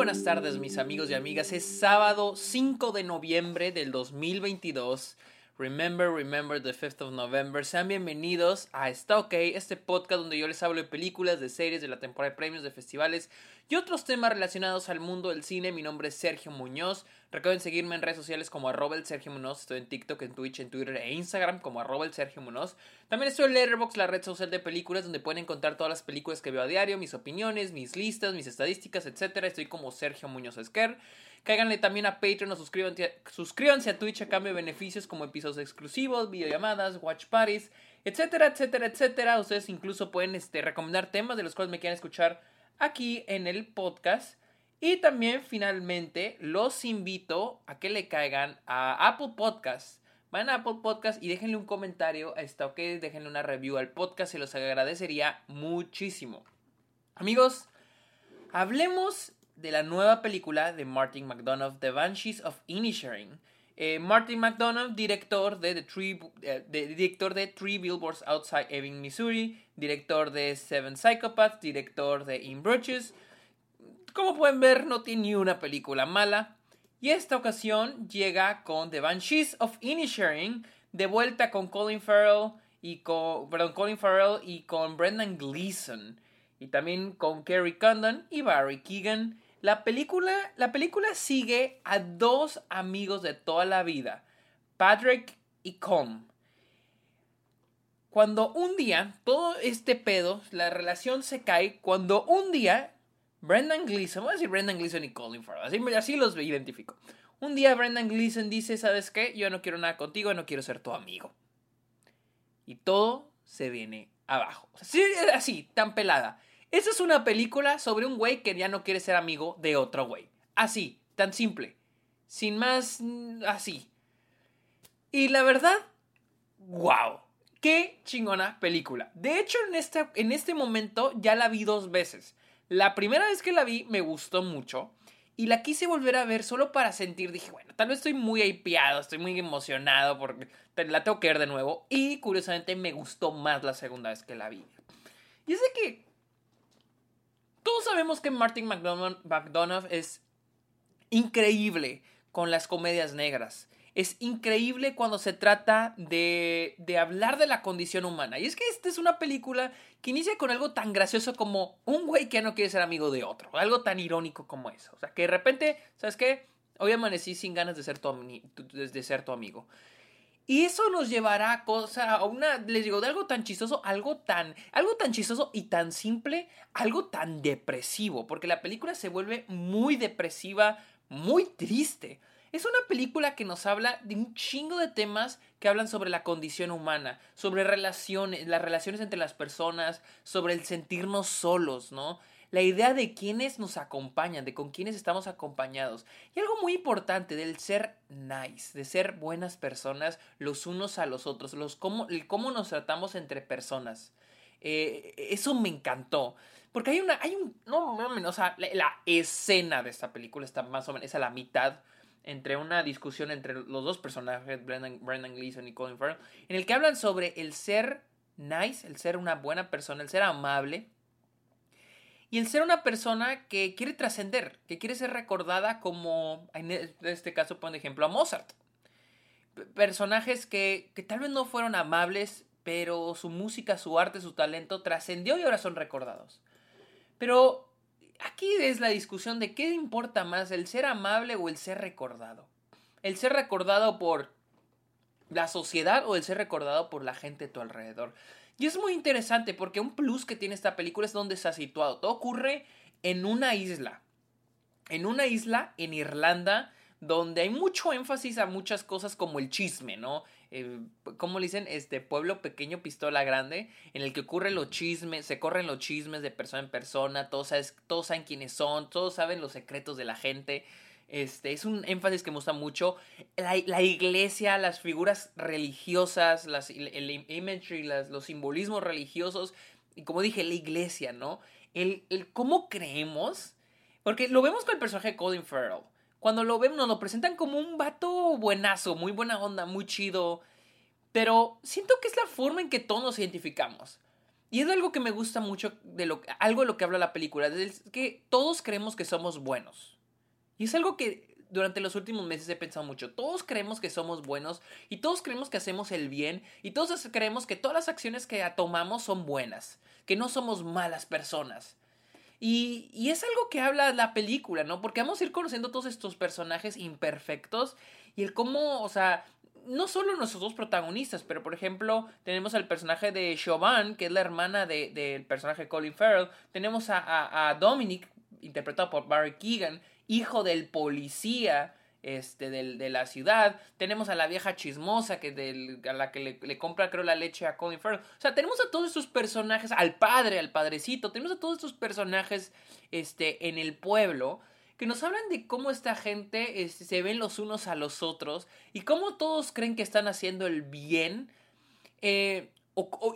buenas tardes mis amigos y amigas. Es sábado 5 de noviembre del 2022. Remember, remember the 5th of November. Sean bienvenidos a Está OK, este podcast donde yo les hablo de películas, de series, de la temporada de premios, de festivales y otros temas relacionados al mundo del cine. Mi nombre es Sergio Muñoz. Recuerden seguirme en redes sociales como arroba el Sergio Muñoz. Estoy en TikTok, en Twitch, en Twitter e Instagram como arroba el Sergio Muñoz. También estoy en Letterboxd, la red social de películas, donde pueden encontrar todas las películas que veo a diario, mis opiniones, mis listas, mis estadísticas, etc. Estoy como Sergio Muñoz Esquer. Cáiganle también a Patreon o suscríbanse, a Twitch a cambio de beneficios como episodios exclusivos, videollamadas, watch parties, etcétera, etcétera, etcétera. Ustedes incluso pueden este, recomendar temas de los cuales me quieran escuchar aquí en el podcast. Y también finalmente los invito a que le caigan a Apple Podcasts. Vayan a Apple Podcasts y déjenle un comentario a esta, ok, déjenle una review al podcast, se los agradecería muchísimo. Amigos, hablemos de la nueva película de Martin McDonough, The Banshees of Inisherin. Eh, Martin McDonough, director de, The Three, eh, director de Three Billboards Outside Ebbing, Missouri, director de Seven Psychopaths, director de In Bruches. Como pueden ver, no tiene ni una película mala. Y esta ocasión llega con The Banshees of Inisherin, de vuelta con Colin Farrell y con, Colin Farrell y con Brendan Gleeson. Y también con Kerry Condon y Barry Keegan. La película, la película sigue a dos amigos de toda la vida, Patrick y Com. Cuando un día, todo este pedo, la relación se cae, cuando un día, Brendan Gleeson, voy a decir Brendan Gleeson y Colin Farrell, así, los identifico. Un día Brendan Gleeson dice, ¿sabes qué? Yo no quiero nada contigo, no quiero ser tu amigo. Y todo se viene abajo. Así tan pelada. Esa es una película sobre un güey que ya no quiere ser amigo de otro güey. Así, tan simple. Sin más, mm, así. Y la verdad, wow. Qué chingona película. De hecho, en este, en este momento ya la vi dos veces. La primera vez que la vi me gustó mucho. Y la quise volver a ver solo para sentir, dije, bueno, tal vez estoy muy hypeado, estoy muy emocionado porque la tengo que ver de nuevo. Y curiosamente me gustó más la segunda vez que la vi. Y es de que todos sabemos que Martin McDonough, es increíble con las comedias negras. Es increíble cuando se trata de, de, hablar de la condición humana. Y es que esta es una película que inicia con algo tan gracioso como un güey que no quiere ser amigo de otro. Algo tan irónico como eso. O sea, que de repente, ¿sabes qué? Hoy amanecí sin ganas de ser de ser tu amigo. Y eso nos llevará a cosa, a una, les digo, de algo tan chistoso, algo tan, algo tan chistoso y tan simple, algo tan depresivo, porque la película se vuelve muy depresiva, muy triste. Es una película que nos habla de un chingo de temas que hablan sobre la condición humana, sobre relaciones, las relaciones entre las personas, sobre el sentirnos solos, ¿no? La idea de quiénes nos acompañan, de con quiénes estamos acompañados. Y algo muy importante del ser nice, de ser buenas personas los unos a los otros, los cómo, cómo nos tratamos entre personas. Eh, eso me encantó. Porque hay una, hay un, no, o sea, la, escena de esta película está más o menos, es a la mitad entre una discusión entre los dos personajes, Brendan, Brendan Gleeson y Colin Farrell, en el que hablan sobre el ser nice, el ser una buena persona, el ser amable, y el ser una persona que quiere trascender, que quiere ser recordada como, en e, este caso, por ejemplo, a Mozart. Personajes que, que tal vez no fueron amables, pero su música, su arte, su talento trascendió y ahora son recordados. Pero aquí es la discusión de qué importa más, el ser amable o el ser recordado. El ser recordado por la sociedad o el ser recordado por la gente a tu alrededor. Y es muy interesante porque un plus que tiene esta película es donde se ha situado. Todo ocurre en una isla. En una isla en Irlanda donde hay mucho énfasis a muchas cosas como el chisme, ¿no? Eh, como le dicen? Este pueblo pequeño, pistola grande, en el que ocurren los chismes, se corren los chismes de persona en persona, todos, todos saben quiénes son, todos saben los secretos de la gente. Este, es un énfasis que me gusta mucho. La, iglesia, las figuras religiosas, las, el, imagery, los simbolismos religiosos. Y como dije, la iglesia, ¿no? El, el cómo creemos. Porque lo vemos con el personaje de Colin Farrell. Cuando lo vemos, nos lo presentan como un vato buenazo, muy buena onda, muy chido. Pero siento que es la forma en que todos nos identificamos. y es algo que me gusta mucho de lo algo de lo que habla la película, es que todos creemos que somos buenos. Y es algo que durante los últimos meses he pensado mucho. Todos creemos que somos buenos y todos creemos que hacemos el bien y todos creemos que todas las acciones que tomamos son buenas, que no somos malas personas. Y, y, es algo que habla la película, ¿no? Porque vamos a ir conociendo todos estos personajes imperfectos y el cómo, o sea, no solo nuestros dos protagonistas, pero por ejemplo, tenemos al personaje de Chauvin, que es la hermana del de, personaje Colin Farrell. Tenemos a, a, Dominic, interpretado por Barry Keegan, hijo del policía este, de la ciudad. Tenemos a la vieja chismosa que a la que le, le, compra, creo, la leche a Colin Farrell. O sea, tenemos a todos estos personajes, al padre, al padrecito, tenemos a todos estos personajes este, en el pueblo que nos hablan de cómo esta gente este, se ven los unos a los otros y cómo todos creen que están haciendo el bien. Eh,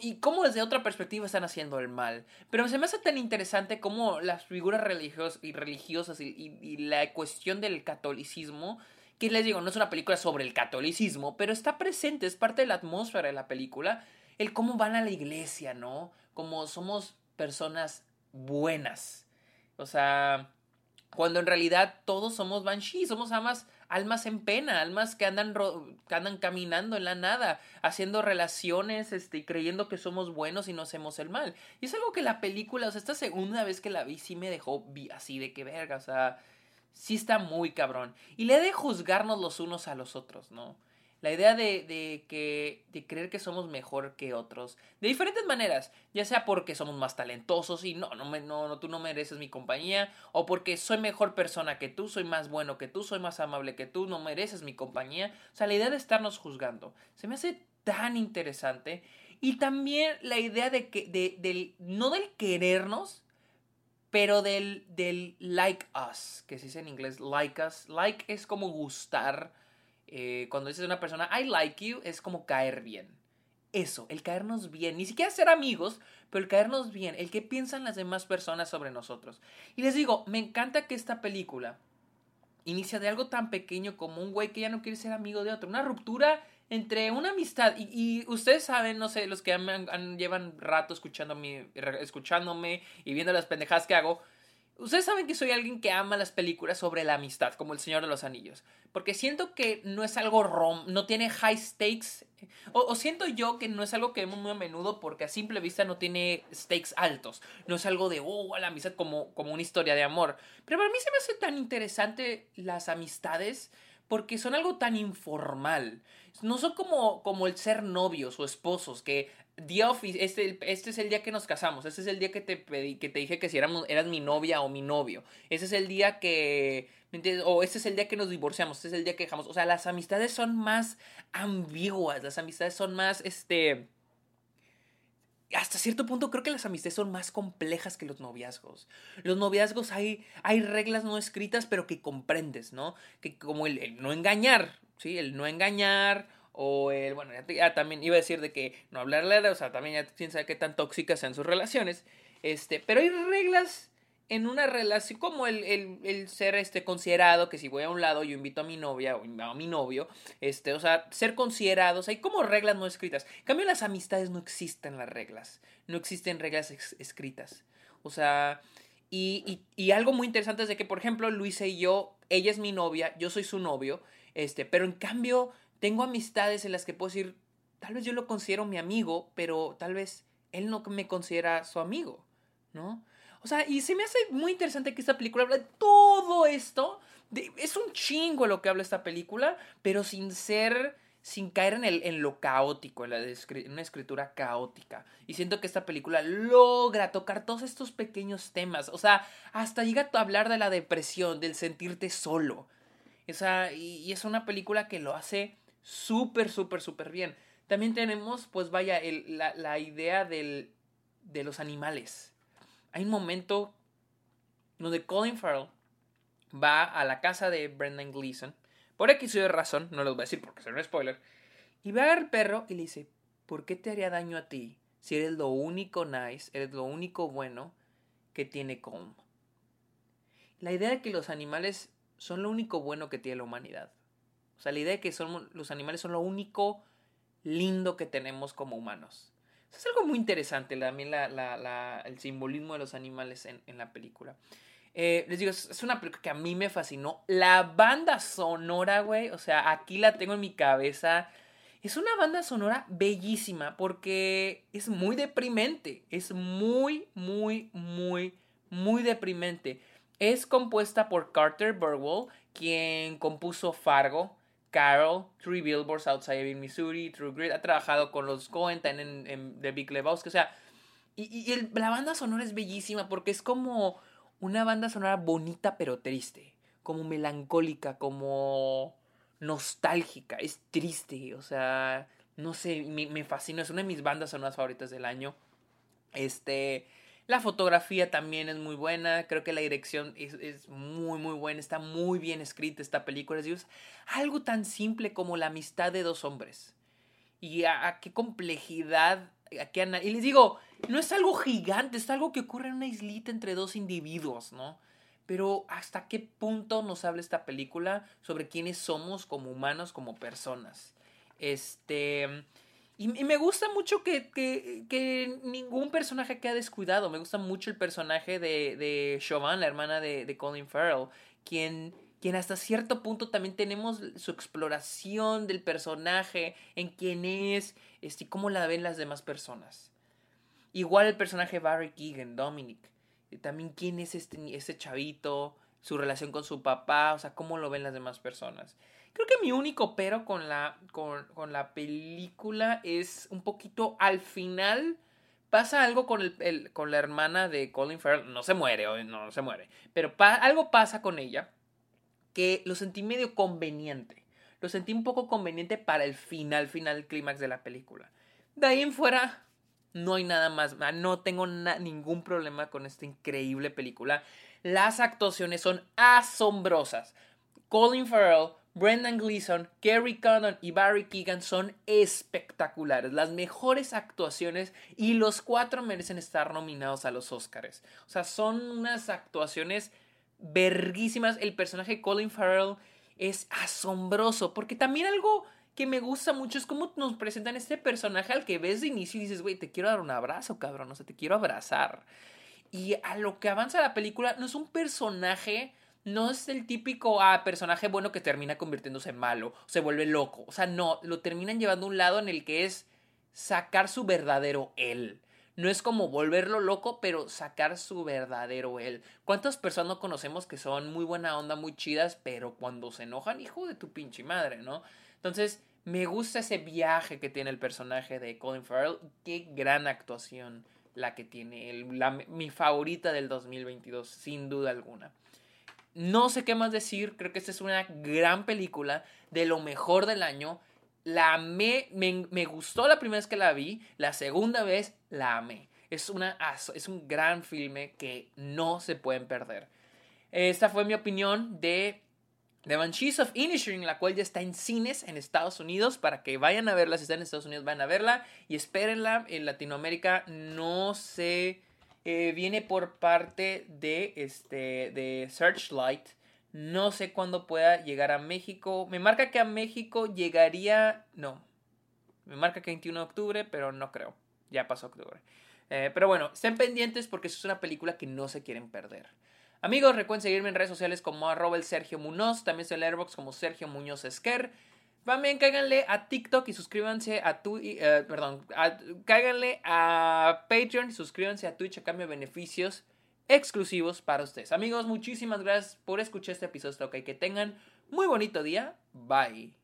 y cómo desde otra perspectiva están haciendo el mal. Pero se me hace tan interesante cómo las figuras religiosas y religiosas y, la cuestión del catolicismo, que les digo, no es una película sobre el catolicismo, pero está presente, es parte de la atmósfera de la película, el cómo van a la iglesia, ¿no? Como somos personas buenas. O sea, cuando en realidad todos somos banshees, somos amas almas en pena, almas que andan, que andan caminando en la nada, haciendo relaciones este, y creyendo que somos buenos y no hacemos el mal. Y es algo que la película, o sea, esta segunda vez que la vi sí me dejó así de que verga, o sea, sí está muy cabrón. Y le de juzgarnos los unos a los otros, ¿no? La idea de, de, que, de creer que somos mejor que otros, de diferentes maneras, ya sea porque somos más talentosos y no, no, no, no, tú no mereces mi compañía, o porque soy mejor persona que tú, soy más bueno que tú, soy más amable que tú, no mereces mi compañía. O sea, la idea de estarnos juzgando se me hace tan interesante. Y también la idea de que, de, del, no del querernos, pero del, del like us, que se dice en inglés like us. Like es como gustar eh, cuando dices a una persona, I like you, es como caer bien. Eso, el caernos bien. Ni siquiera ser amigos, pero el caernos bien. El que piensan las demás personas sobre nosotros. Y les digo, me encanta que esta película inicia de algo tan pequeño como un güey que ya no quiere ser amigo de otro. Una ruptura entre una amistad. Y, ustedes saben, no sé, los que llevan rato escuchándome, escuchándome y viendo las pendejadas que hago Ustedes saben que soy alguien que ama las películas sobre la amistad, como El Señor de los Anillos. Porque siento que no es algo rom, no tiene high stakes. O, siento yo que no es algo que vemos muy a menudo porque a simple vista no tiene stakes altos. No es algo de, oh, la amistad como, como una historia de amor. Pero para mí se me hace tan interesante las amistades porque son algo tan informal. No son como, como el ser novios o esposos, que Office, este, este es el día que nos casamos, este es el día que te pedí, que te dije que si éramos, eras mi novia o mi novio, ese es el día que. O este es el día que nos divorciamos, este es el día que dejamos, o sea, las amistades son más ambiguas, las amistades son más, este, hasta cierto punto creo que las amistades son más complejas que los noviazgos. Los noviazgos hay, hay reglas no escritas, pero que comprendes, ¿no? Que como el no engañar, ¿sí? El no engañar o el, bueno, ya, también iba a decir de que no hablarle, o sea, también ya quién sabe qué tan tóxicas sean sus relaciones. Este, pero hay reglas en una relación, como el, el, el, ser este, considerado, que si voy a un lado yo invito a mi novia o a mi novio, este, o sea, ser considerados, hay como reglas no escritas. En cambio, las amistades no existen las reglas, no existen reglas escritas. O sea, y, y, y, algo muy interesante es de que, por ejemplo, Luisa y yo, ella es mi novia, yo soy su novio, este, pero en cambio tengo amistades en las que puedo decir, tal vez yo lo considero mi amigo, pero tal vez él no me considera su amigo, ¿no? O sea, y se me hace muy interesante que esta película habla de todo esto. es un chingo lo que habla esta película, pero sin ser, sin caer en, el, en lo caótico, en, la, en una escritura caótica. Y siento que esta película logra tocar todos estos pequeños temas. O sea, hasta llega a hablar de la depresión, del sentirte solo. Y es una película que lo hace súper, súper, súper bien. También tenemos, pues vaya, el, la, la, idea del, de los animales. Hay un momento donde Colin Farrell va a la casa de Brendan Gleeson. Por X o razón, no lo voy a decir porque es un spoiler. Y va al perro y le dice, ¿por qué te haría daño a ti si eres lo único nice, eres lo único bueno que tiene Colm? La idea de que los animales son lo único bueno que tiene la humanidad. O sea, la idea de que son, los animales son lo único lindo que tenemos como humanos. Es algo muy interesante también el simbolismo de los animales en, la película. Eh, les digo, es, una película que a mí me fascinó. La banda sonora, güey, o sea, aquí la tengo en mi cabeza. Es una banda sonora bellísima porque es muy deprimente. Es muy, muy, muy, muy deprimente. Es compuesta por Carter Burwell, quien compuso Fargo, Carol, Three Billboards Outside Ebbing, Missouri, True Grit. Ha trabajado con los Coen en, en, The Big Lebowski. O sea, y, la banda sonora es bellísima porque es como una banda sonora bonita pero triste. Como melancólica, como nostálgica. Es triste. O sea, no sé, me, me fascina. Es una de mis bandas sonoras favoritas del año. Este. La fotografía también es muy buena, creo que la dirección es, muy muy buena, está muy bien escrita esta película. Es algo tan simple como la amistad de dos hombres. Y a, qué complejidad. y les digo, no es algo gigante, es algo que ocurre en una islita entre dos individuos, ¿no? Pero hasta qué punto nos habla esta película sobre quiénes somos como humanos, como personas. Este y, me gusta mucho que, que, ningún personaje queda descuidado. Me gusta mucho el personaje de, de Chauvin, la hermana de, Colin Farrell, quien, quien hasta cierto punto también tenemos su exploración del personaje, en quién es, este, cómo la ven las demás personas. Igual el personaje Barry Keegan, Dominic. También quién es este, este chavito, su relación con su papá, o sea, cómo lo ven las demás personas. Creo que mi único pero con la, con, la película es un poquito al final pasa algo con, el, con la hermana de Colin Farrell. No se muere, no, no se muere. Pero algo pasa con ella que lo sentí medio conveniente. Lo sentí un poco conveniente para el final, final, clímax de la película. De ahí en fuera, no hay nada más. Ah, no tengo ningún problema con esta increíble película. Las actuaciones son asombrosas. Colin Farrell Brendan Gleeson, Kerry Condon y Barry Keegan son espectaculares, las mejores actuaciones y los cuatro merecen estar nominados a los Oscars. O sea, son unas actuaciones verguísimas. El personaje Colin Farrell es asombroso porque también algo que me gusta mucho es cómo nos presentan este personaje al que ves de inicio y dices, güey, te quiero dar un abrazo, cabrón, o sea, te quiero abrazar. Y a lo que avanza la película, no es un personaje no es el típico ah, personaje bueno que termina convirtiéndose en malo, se vuelve loco. O sea, no, lo terminan llevando a un lado en el que es sacar su verdadero él. No es como volverlo loco, pero sacar su verdadero él. ¿Cuántas personas no conocemos que son muy buena onda, muy chidas, pero cuando se enojan, hijo de tu pinche madre, ¿no? Entonces, me gusta ese viaje que tiene el personaje de Colin Farrell. Qué gran actuación la que tiene. mi favorita del 2022, sin duda alguna. No sé qué más decir, creo que esta es una gran película, de lo mejor del año. La amé, me, gustó la primera vez que la vi, la segunda vez la amé. Es, una, es un gran filme que no se pueden perder. Esta fue mi opinión de The Banshees of Inisherin, la cual ya está en cines en Estados Unidos, para que vayan a verla, si están en Estados Unidos vayan a verla y espérenla. En Latinoamérica no sé eh, viene por parte de, este, de Searchlight. No sé cuándo pueda llegar a México. Me marca que a México llegaría... No. Me marca que 21 de octubre, pero no creo. Ya pasó octubre. Eh, pero bueno, estén pendientes porque es una película que no se quieren perder. Amigos, recuerden seguirme en redes sociales como arroba el Sergio Munoz. También soy en Airbox como Sergio Muñoz Esquer. También cáiganle a TikTok y suscríbanse a tu, eh, perdón, cáiganle a Patreon y suscríbanse a Twitch a cambio de beneficios exclusivos para ustedes. Amigos, muchísimas gracias por escuchar este episodio. Ok, que tengan muy bonito día. Bye.